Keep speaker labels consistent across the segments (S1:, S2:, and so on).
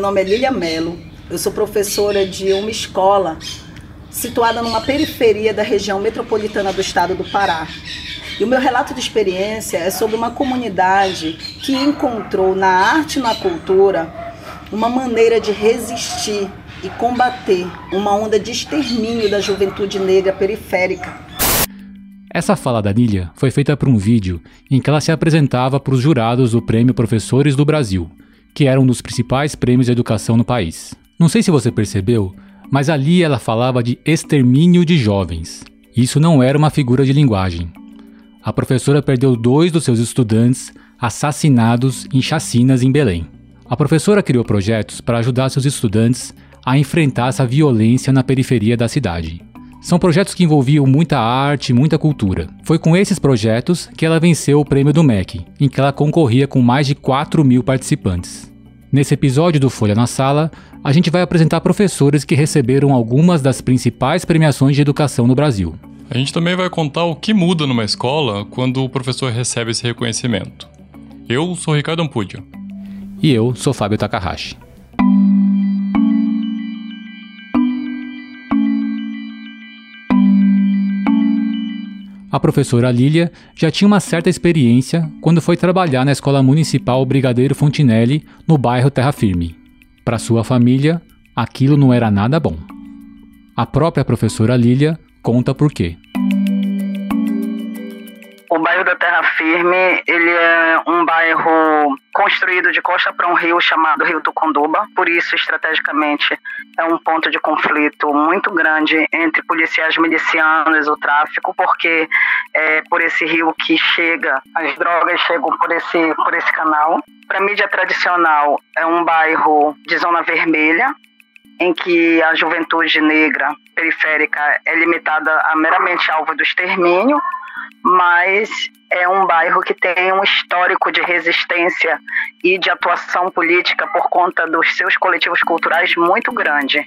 S1: Meu nome é Lília Melo. Eu sou professora de uma escola situada numa periferia da região metropolitana do estado do Pará. E o meu relato de experiência é sobre uma comunidade que encontrou na arte e na cultura uma maneira de resistir e combater uma onda de extermínio da juventude negra periférica.
S2: Essa fala da Nília foi feita para um vídeo em que ela se apresentava para os jurados do Prêmio Professores do Brasil, que era um dos principais prêmios de educação no país. Não sei se você percebeu, mas ali ela falava de extermínio de jovens. Isso não era uma figura de linguagem. A professora perdeu dois dos seus estudantes assassinados em chacinas em Belém. A professora criou projetos para ajudar seus estudantes a enfrentar essa violência na periferia da cidade. São projetos que envolviam muita arte, muita cultura. Foi com esses projetos que ela venceu o prêmio do MEC, em que ela concorria com mais de 4 mil participantes. Nesse episódio do Folha na Sala, a gente vai apresentar professores que receberam algumas das principais premiações de educação no Brasil.
S3: A gente também vai contar o que muda numa escola quando o professor recebe esse reconhecimento. Eu sou Ricardo Ampudio.
S2: E eu sou Fábio Takahashi. A professora Lília já tinha uma certa experiência quando foi trabalhar na Escola Municipal Brigadeiro Fontinelli, no bairro Terra Firme. Para sua família, aquilo não era nada bom. A própria professora Lília conta por quê.
S1: O bairro da Terra Firme, ele é um bairro construído de costa para um rio chamado Rio do Conduba, por isso estrategicamente é um ponto de conflito muito grande entre policiais milicianos o tráfico, porque é por esse rio que chega, as drogas chegam por esse por esse canal. Para mídia tradicional é um bairro de zona vermelha, em que a juventude negra periférica é limitada a meramente alvo do extermínio mas é um bairro que tem um histórico de resistência e de atuação política por conta dos seus coletivos culturais muito grande.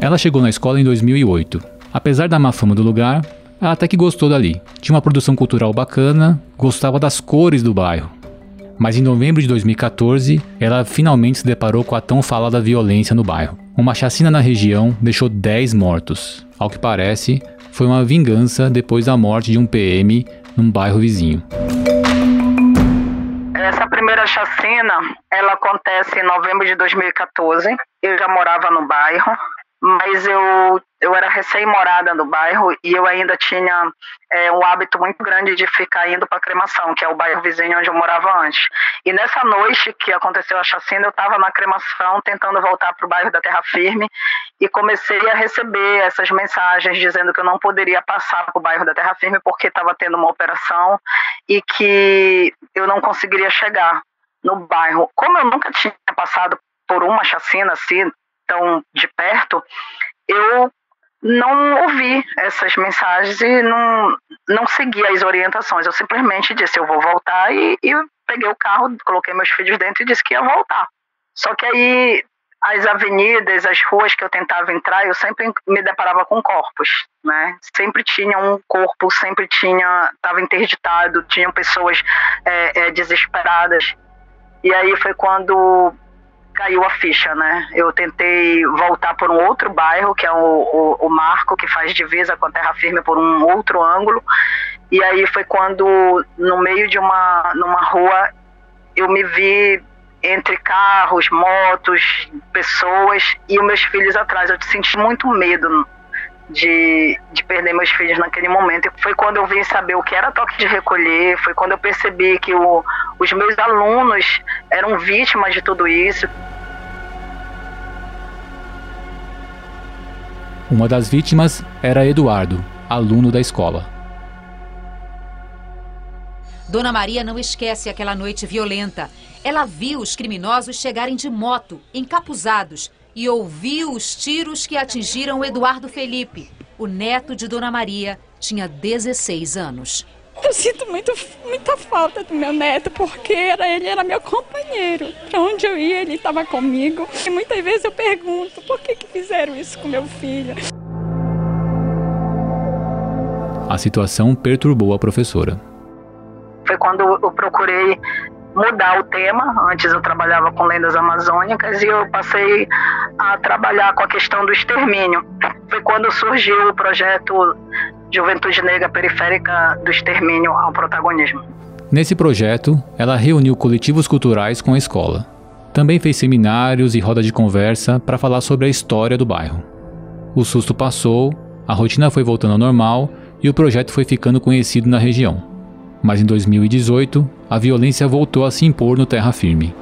S2: Ela chegou na escola em 2008. Apesar da má fama do lugar, ela até que gostou dali. Tinha uma produção cultural bacana, gostava das cores do bairro. Mas em novembro de 2014, ela finalmente se deparou com a tão falada violência no bairro. Uma chacina na região deixou 10 mortos. Ao que parece, foi uma vingança depois da morte de um PM num bairro vizinho.
S1: Essa primeira chacina, ela acontece em novembro de 2014. Eu já morava no bairro mas eu, eu era recém-morada no bairro e eu ainda tinha é, um hábito muito grande de ficar indo para cremação, que é o bairro vizinho onde eu morava antes. E nessa noite que aconteceu a chacina, eu estava na cremação tentando voltar para o bairro da Terra Firme e comecei a receber essas mensagens dizendo que eu não poderia passar para o bairro da Terra Firme porque estava tendo uma operação e que eu não conseguiria chegar no bairro. Como eu nunca tinha passado por uma chacina assim, tão de perto, eu não ouvi essas mensagens e não, não segui as orientações. Eu simplesmente disse, eu vou voltar e, e peguei o carro, coloquei meus filhos dentro e disse que ia voltar. Só que aí as avenidas, as ruas que eu tentava entrar, eu sempre me deparava com corpos, né? Sempre tinha um corpo, sempre tinha, estava interditado, tinham pessoas é, é, desesperadas. E aí foi quando caiu a ficha, né? Eu tentei voltar por um outro bairro, que é o, o, o Marco, que faz divisa com a Terra Firme por um outro ângulo. E aí foi quando, no meio de uma numa rua, eu me vi entre carros, motos, pessoas e os meus filhos atrás. Eu senti muito medo de, de perder meus filhos naquele momento. E foi quando eu vim saber o que era toque de recolher, foi quando eu percebi que o, os meus alunos eram vítimas de tudo isso.
S2: Uma das vítimas era Eduardo, aluno da escola.
S4: Dona Maria não esquece aquela noite violenta. Ela viu os criminosos chegarem de moto, encapuzados, e ouviu os tiros que atingiram Eduardo Felipe. O neto de Dona Maria tinha 16 anos.
S5: Eu sinto muito, muita falta do meu neto, porque era, ele era meu companheiro. Para onde eu ia, ele estava comigo. E muitas vezes eu pergunto, por que, que fizeram isso com meu filho?
S2: A situação perturbou a professora.
S1: Foi quando eu procurei mudar o tema. Antes eu trabalhava com lendas amazônicas e eu passei a trabalhar com a questão do extermínio. Foi quando surgiu o projeto Juventude Negra Periférica do Extermínio ao Protagonismo.
S2: Nesse projeto, ela reuniu coletivos culturais com a escola. Também fez seminários e roda de conversa para falar sobre a história do bairro. O susto passou, a rotina foi voltando ao normal e o projeto foi ficando conhecido na região. Mas em 2018, a violência voltou a se impor no Terra Firme.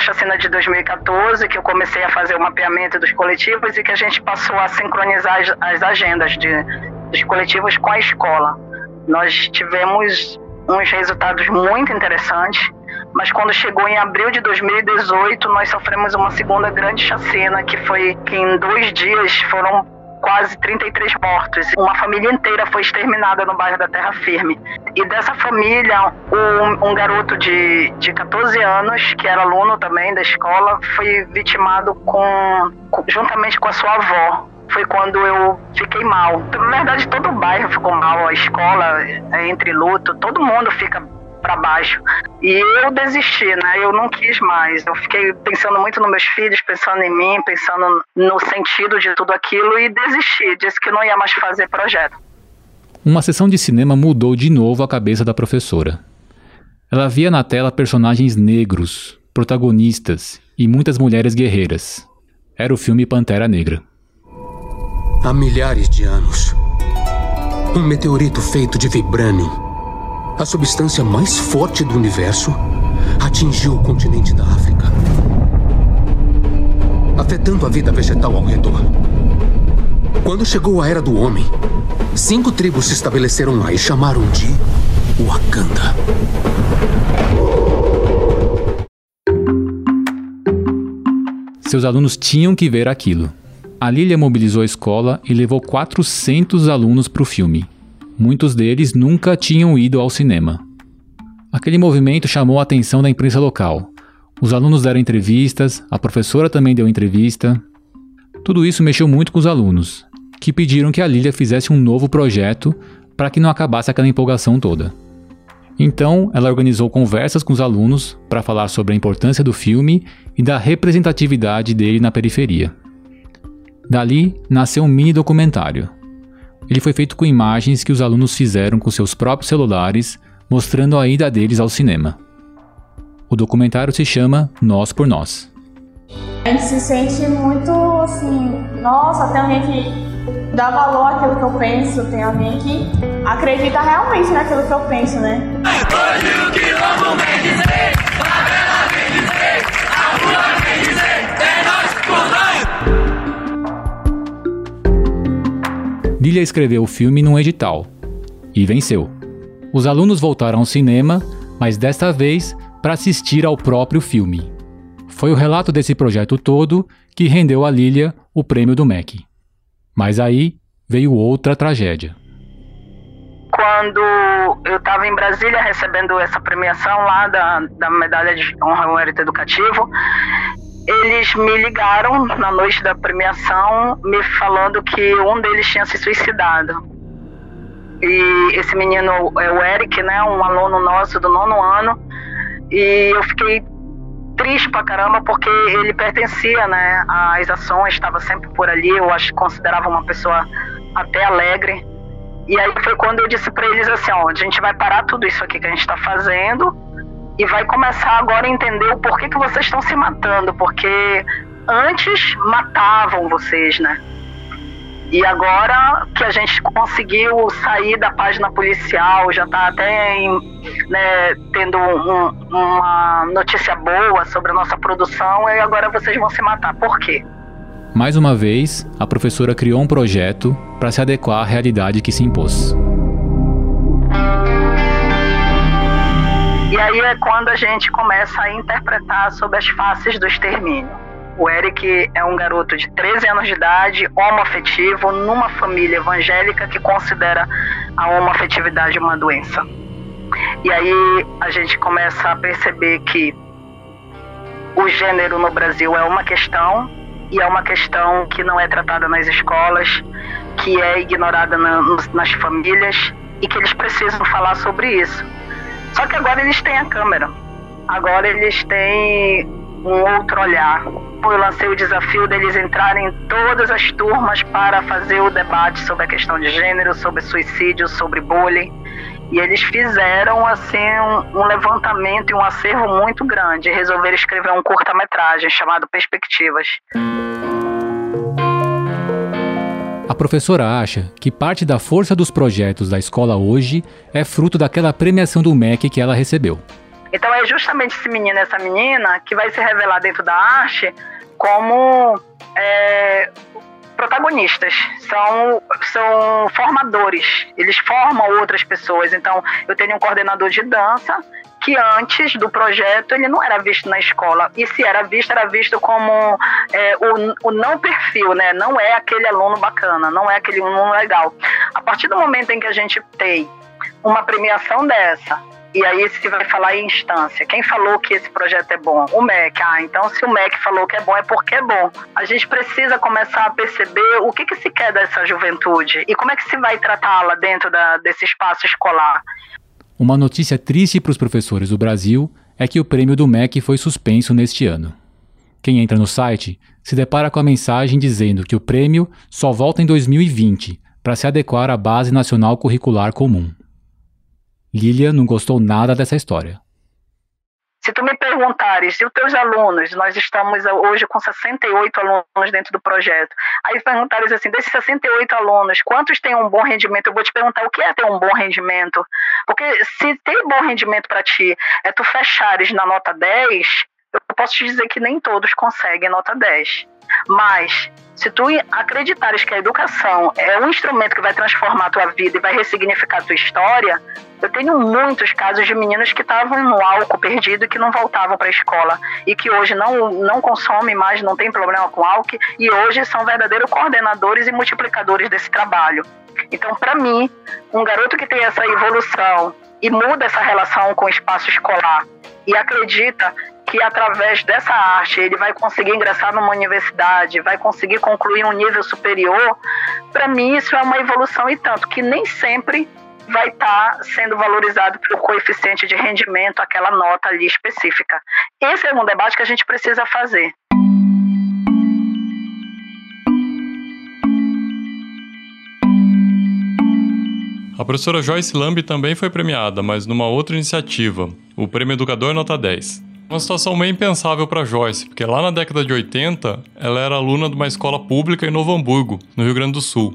S1: Chacina de 2014 que eu comecei a fazer o mapeamento dos coletivos e que a gente passou a sincronizar as, as agendas de, dos coletivos com a escola. Nós tivemos uns resultados muito interessantes, mas quando chegou em abril de 2018, nós sofremos uma segunda grande chacina, que foi que em dois dias foram quase 33 mortos. Uma família inteira foi exterminada no bairro da Terra Firme. E dessa família, um, um garoto de, de 14 anos, que era aluno também da escola, foi vitimado com, juntamente com a sua avó. Foi quando eu fiquei mal. Na verdade, todo o bairro ficou mal, a escola, é, entre luto, todo mundo fica para baixo. E eu desisti, né? Eu não quis mais. Eu fiquei pensando muito nos meus filhos, pensando em mim, pensando no sentido de tudo aquilo e desisti. Disse que não ia mais fazer projeto.
S2: Uma sessão de cinema mudou de novo a cabeça da professora. Ela via na tela personagens negros, protagonistas e muitas mulheres guerreiras. Era o filme Pantera Negra.
S6: Há milhares de anos, um meteorito feito de vibranium a substância mais forte do universo atingiu o continente da África, afetando a vida vegetal ao redor. Quando chegou a era do homem, cinco tribos se estabeleceram lá e chamaram de Wakanda.
S2: Seus alunos tinham que ver aquilo. A Lilia mobilizou a escola e levou 400 alunos para o filme. Muitos deles nunca tinham ido ao cinema. Aquele movimento chamou a atenção da imprensa local. Os alunos deram entrevistas, a professora também deu entrevista. Tudo isso mexeu muito com os alunos, que pediram que a Lilia fizesse um novo projeto para que não acabasse aquela empolgação toda. Então, ela organizou conversas com os alunos para falar sobre a importância do filme e da representatividade dele na periferia. Dali nasceu um mini documentário, ele foi feito com imagens que os alunos fizeram com seus próprios celulares, mostrando a ida deles ao cinema. O documentário se chama Nós por Nós.
S7: A gente se sente muito assim, nossa, tem alguém que dá valor àquilo que eu penso, tem alguém que acredita realmente naquilo que eu penso, né?
S2: Lilia escreveu o filme num edital e venceu. Os alunos voltaram ao cinema, mas desta vez para assistir ao próprio filme. Foi o relato desse projeto todo que rendeu a Lilia o prêmio do MEC. Mas aí veio outra tragédia.
S1: Quando eu estava em Brasília recebendo essa premiação lá da, da medalha de honra ao mérito educativo, eles me ligaram na noite da premiação, me falando que um deles tinha se suicidado. E esse menino é o Eric, né, um aluno nosso do nono ano, e eu fiquei triste pra caramba porque ele pertencia, né, às ações, estava sempre por ali, eu acho que considerava uma pessoa até alegre. E aí foi quando eu disse para eles assim, ó, a gente vai parar tudo isso aqui que a gente está fazendo e vai começar agora a entender o porquê que vocês estão se matando, porque antes matavam vocês, né? E agora que a gente conseguiu sair da página policial, já está até em, né, tendo um, uma notícia boa sobre a nossa produção, e agora vocês vão se matar. Por quê?
S2: Mais uma vez, a professora criou um projeto para se adequar à realidade que se impôs.
S1: Aí é quando a gente começa a interpretar sobre as faces do extermínio. O Eric é um garoto de 13 anos de idade, homoafetivo, numa família evangélica que considera a homoafetividade uma doença. E aí a gente começa a perceber que o gênero no Brasil é uma questão e é uma questão que não é tratada nas escolas, que é ignorada na, nas famílias e que eles precisam falar sobre isso. Só que agora eles têm a câmera, agora eles têm um outro olhar. Eu lancei o desafio deles entrarem em todas as turmas para fazer o debate sobre a questão de gênero, sobre suicídio, sobre bullying. E eles fizeram assim um, um levantamento e um acervo muito grande. Resolveram escrever um curta-metragem chamado Perspectivas.
S2: Professora acha que parte da força dos projetos da escola hoje é fruto daquela premiação do MEC que ela recebeu.
S1: Então é justamente esse menino, essa menina, que vai se revelar dentro da arte como é, protagonistas, são, são formadores, eles formam outras pessoas. Então, eu tenho um coordenador de dança que antes do projeto ele não era visto na escola. E se era visto, era visto como é, o, o não perfil, né? Não é aquele aluno bacana, não é aquele aluno legal. A partir do momento em que a gente tem uma premiação dessa, e aí se vai falar em instância. Quem falou que esse projeto é bom? O MEC. Ah, então se o MEC falou que é bom, é porque é bom. A gente precisa começar a perceber o que, que se quer dessa juventude e como é que se vai tratá-la dentro da, desse espaço escolar.
S2: Uma notícia triste para os professores do Brasil é que o prêmio do MEC foi suspenso neste ano. Quem entra no site se depara com a mensagem dizendo que o prêmio só volta em 2020 para se adequar à Base Nacional Curricular Comum. Lilia não gostou nada dessa história.
S1: Perguntares, e os teus alunos, nós estamos hoje com 68 alunos dentro do projeto. Aí perguntares assim, desses 68 alunos, quantos têm um bom rendimento? Eu vou te perguntar o que é ter um bom rendimento. Porque se ter bom rendimento para ti é tu fechares na nota 10, eu posso te dizer que nem todos conseguem nota 10. Mas se tu acreditares que a educação é um instrumento que vai transformar a tua vida e vai ressignificar a tua história, eu tenho muitos casos de meninos que estavam no álcool perdido e que não voltavam para a escola e que hoje não, não consomem mais, não tem problema com álcool e hoje são verdadeiros coordenadores e multiplicadores desse trabalho. Então, para mim, um garoto que tem essa evolução e muda essa relação com o espaço escolar e acredita que através dessa arte ele vai conseguir ingressar numa universidade, vai conseguir concluir um nível superior, para mim isso é uma evolução e tanto que nem sempre vai estar tá sendo valorizado pelo coeficiente de rendimento, aquela nota ali específica. Esse é um debate que a gente precisa fazer.
S3: A professora Joyce Lamb também foi premiada, mas numa outra iniciativa, o Prêmio Educador Nota 10. Uma situação meio impensável para Joyce, porque lá na década de 80, ela era aluna de uma escola pública em Novo Hamburgo, no Rio Grande do Sul.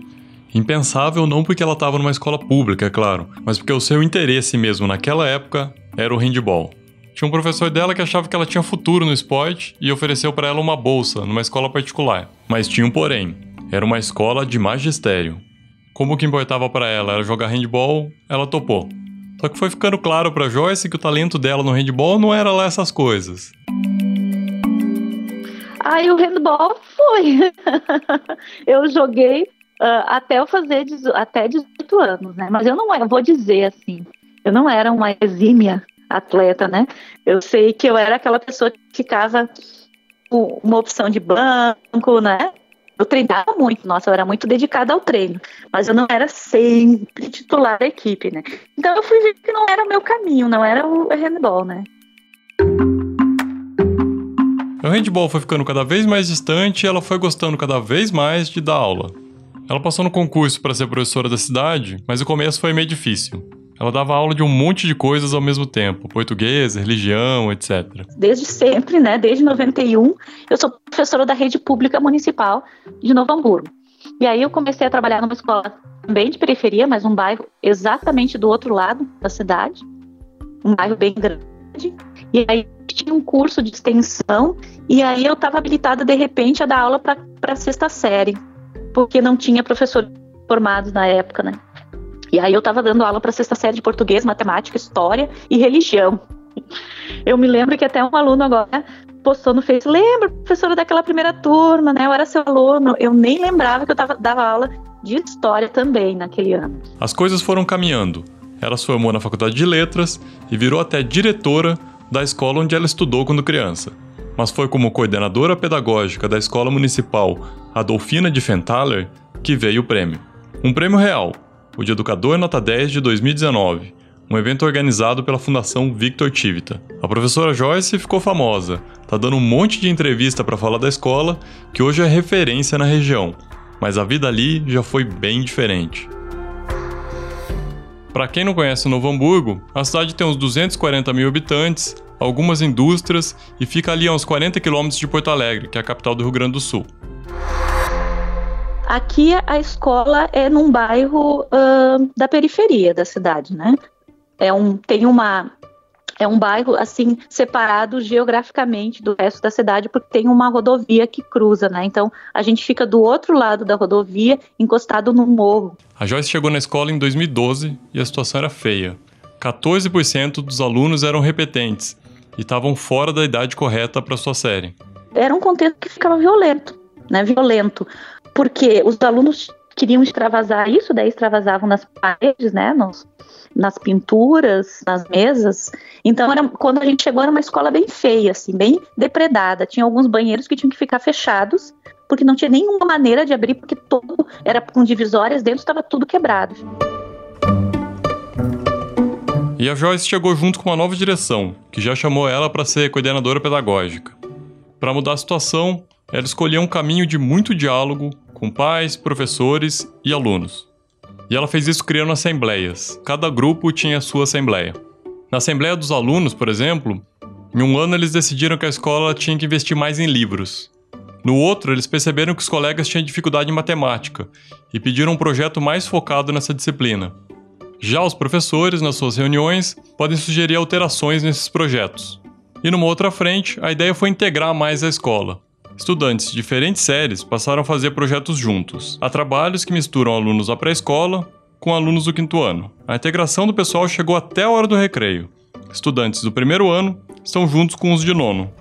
S3: Impensável não porque ela estava numa escola pública, é claro, mas porque o seu interesse mesmo naquela época era o handball. Tinha um professor dela que achava que ela tinha futuro no esporte e ofereceu para ela uma bolsa numa escola particular. Mas tinha um porém: era uma escola de magistério. Como o que importava para ela era jogar handball, ela topou. Só que foi ficando claro para Joyce que o talento dela no handball não era lá essas coisas.
S8: Aí o handball foi. eu joguei uh, até eu fazer até 18 anos, né? Mas eu não eu vou dizer assim, eu não era uma exímia atleta, né? Eu sei que eu era aquela pessoa que ficava uma opção de banco, né? Eu treinava muito, nossa, eu era muito dedicada ao treino, mas eu não era sempre titular da equipe, né? Então eu fui ver que não era o meu caminho, não era o handball, né?
S3: O handball foi ficando cada vez mais distante e ela foi gostando cada vez mais de dar aula. Ela passou no concurso para ser professora da cidade, mas o começo foi meio difícil. Ela dava aula de um monte de coisas ao mesmo tempo, português, religião, etc.
S8: Desde sempre, né? Desde 91, eu sou professora da rede pública municipal de Novo Hamburgo. E aí eu comecei a trabalhar numa escola também de periferia, mas um bairro exatamente do outro lado da cidade, um bairro bem grande. E aí tinha um curso de extensão e aí eu estava habilitada de repente a dar aula para a sexta série porque não tinha professores formados na época, né? E aí eu estava dando aula para sexta série de português, matemática, história e religião. Eu me lembro que até um aluno agora postou no Facebook, lembra, professora daquela primeira turma, né? Eu era seu aluno. Eu nem lembrava que eu tava, dava aula de história também naquele ano.
S3: As coisas foram caminhando. Ela se formou na faculdade de letras e virou até diretora da escola onde ela estudou quando criança mas foi como coordenadora pedagógica da Escola Municipal Adolfina de Fenthaler que veio o prêmio. Um prêmio real, o de Educador Nota 10 de 2019, um evento organizado pela Fundação Victor Tivita. A professora Joyce ficou famosa, tá dando um monte de entrevista para falar da escola, que hoje é referência na região, mas a vida ali já foi bem diferente. Para quem não conhece Novo Hamburgo, a cidade tem uns 240 mil habitantes, algumas indústrias e fica ali a uns 40 quilômetros de Porto Alegre, que é a capital do Rio Grande do Sul.
S8: Aqui a escola é num bairro uh, da periferia da cidade, né? É um, tem uma é um bairro assim separado geograficamente do resto da cidade porque tem uma rodovia que cruza, né? Então a gente fica do outro lado da rodovia, encostado no morro.
S3: A Joyce chegou na escola em 2012 e a situação era feia. 14% dos alunos eram repetentes e estavam fora da idade correta para sua série.
S8: Era um contexto que ficava violento, né? Violento, porque os alunos queriam extravasar isso, daí extravasavam nas paredes, né? Nos, nas pinturas, nas mesas. Então, era, quando a gente chegou, era uma escola bem feia, assim, bem depredada. Tinha alguns banheiros que tinham que ficar fechados, porque não tinha nenhuma maneira de abrir, porque todo era com divisórias, dentro estava tudo quebrado.
S3: E a Joyce chegou junto com uma nova direção, que já chamou ela para ser coordenadora pedagógica. Para mudar a situação, ela escolheu um caminho de muito diálogo com pais, professores e alunos. E ela fez isso criando assembleias. Cada grupo tinha sua assembleia. Na assembleia dos alunos, por exemplo, em um ano eles decidiram que a escola tinha que investir mais em livros. No outro, eles perceberam que os colegas tinham dificuldade em matemática e pediram um projeto mais focado nessa disciplina. Já os professores, nas suas reuniões, podem sugerir alterações nesses projetos. E numa outra frente, a ideia foi integrar mais a escola. Estudantes de diferentes séries passaram a fazer projetos juntos. Há trabalhos que misturam alunos da pré-escola com alunos do quinto ano. A integração do pessoal chegou até a hora do recreio. Estudantes do primeiro ano estão juntos com os de nono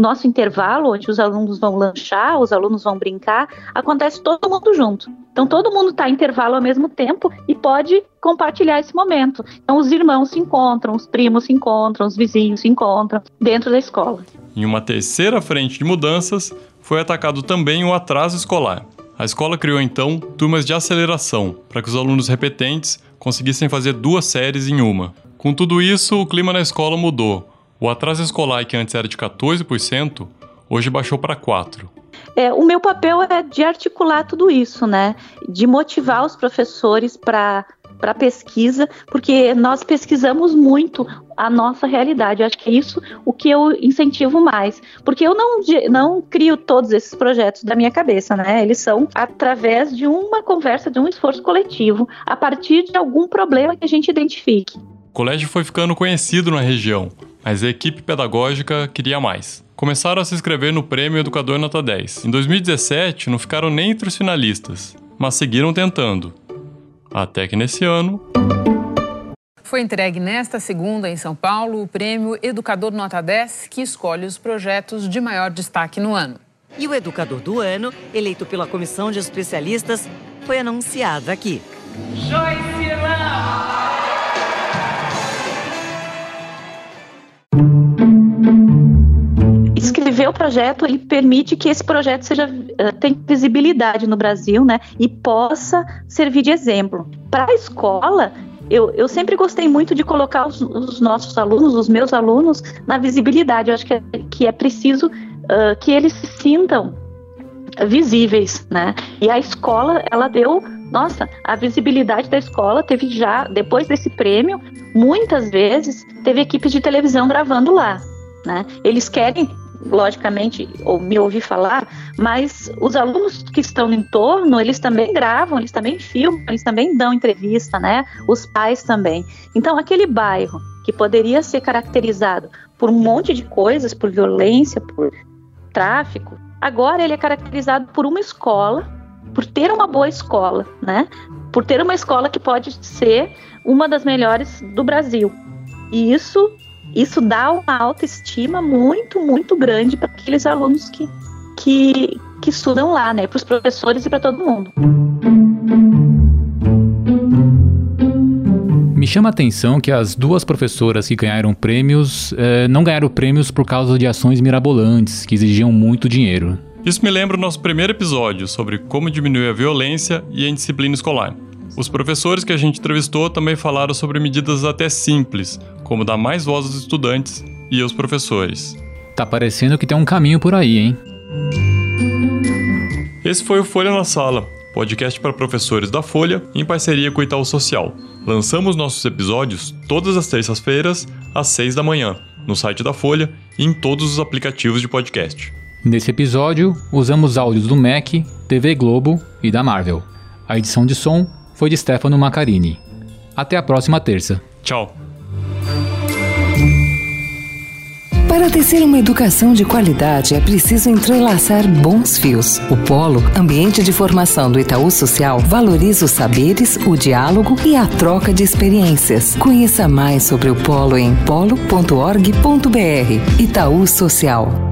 S8: nosso intervalo, onde os alunos vão lanchar, os alunos vão brincar, acontece todo mundo junto. Então todo mundo está em intervalo ao mesmo tempo e pode compartilhar esse momento. Então os irmãos se encontram, os primos se encontram, os vizinhos se encontram dentro da escola.
S3: Em uma terceira frente de mudanças, foi atacado também o atraso escolar. A escola criou então turmas de aceleração para que os alunos repetentes conseguissem fazer duas séries em uma. Com tudo isso, o clima na escola mudou. O atraso escolar, que antes era de 14%, hoje baixou para 4%.
S8: É, o meu papel é de articular tudo isso, né? De motivar os professores para para pesquisa, porque nós pesquisamos muito a nossa realidade. Eu acho que é isso o que eu incentivo mais, porque eu não, não crio todos esses projetos da minha cabeça, né? Eles são através de uma conversa, de um esforço coletivo, a partir de algum problema que a gente identifique.
S3: O colégio foi ficando conhecido na região, mas a equipe pedagógica queria mais. Começaram a se inscrever no Prêmio Educador Nota 10. Em 2017, não ficaram nem entre os finalistas, mas seguiram tentando. Até que nesse ano.
S9: Foi entregue nesta segunda, em São Paulo, o Prêmio Educador Nota 10, que escolhe os projetos de maior destaque no ano.
S10: E o Educador do Ano, eleito pela comissão de especialistas, foi anunciado aqui. Joyce
S8: escrever o projeto ele permite que esse projeto seja uh, tenha visibilidade no Brasil, né, e possa servir de exemplo para a escola. Eu, eu sempre gostei muito de colocar os, os, nossos alunos, os meus alunos, na visibilidade. Eu acho que é, que é preciso uh, que eles se sintam visíveis, né? E a escola, ela deu, nossa, a visibilidade da escola teve já, depois desse prêmio, muitas vezes teve equipes de televisão gravando lá, né? Eles querem logicamente, ou me ouvir falar, mas os alunos que estão no entorno, eles também gravam, eles também filmam, eles também dão entrevista, né? Os pais também. Então, aquele bairro que poderia ser caracterizado por um monte de coisas, por violência, por tráfico, agora ele é caracterizado por uma escola, por ter uma boa escola, né? Por ter uma escola que pode ser uma das melhores do Brasil. E isso isso dá uma autoestima muito, muito grande para aqueles alunos que, que, que estudam lá, né? Para os professores e para todo mundo.
S2: Me chama a atenção que as duas professoras que ganharam prêmios eh, não ganharam prêmios por causa de ações mirabolantes que exigiam muito dinheiro.
S3: Isso me lembra o nosso primeiro episódio sobre como diminuir a violência e a indisciplina escolar. Os professores que a gente entrevistou também falaram sobre medidas até simples, como dar mais voz aos estudantes e aos professores.
S2: Tá parecendo que tem um caminho por aí, hein?
S3: Esse foi o Folha na Sala, podcast para professores da Folha em parceria com o Itaú Social. Lançamos nossos episódios todas as terças-feiras, às seis da manhã, no site da Folha e em todos os aplicativos de podcast.
S2: Nesse episódio, usamos áudios do Mac, TV Globo e da Marvel. A edição de som foi de Stefano Macarini. Até a próxima terça.
S3: Tchau!
S11: Para tecer uma educação de qualidade é preciso entrelaçar bons fios. O Polo, ambiente de formação do Itaú Social, valoriza os saberes, o diálogo e a troca de experiências. Conheça mais sobre o Polo em polo.org.br. Itaú Social.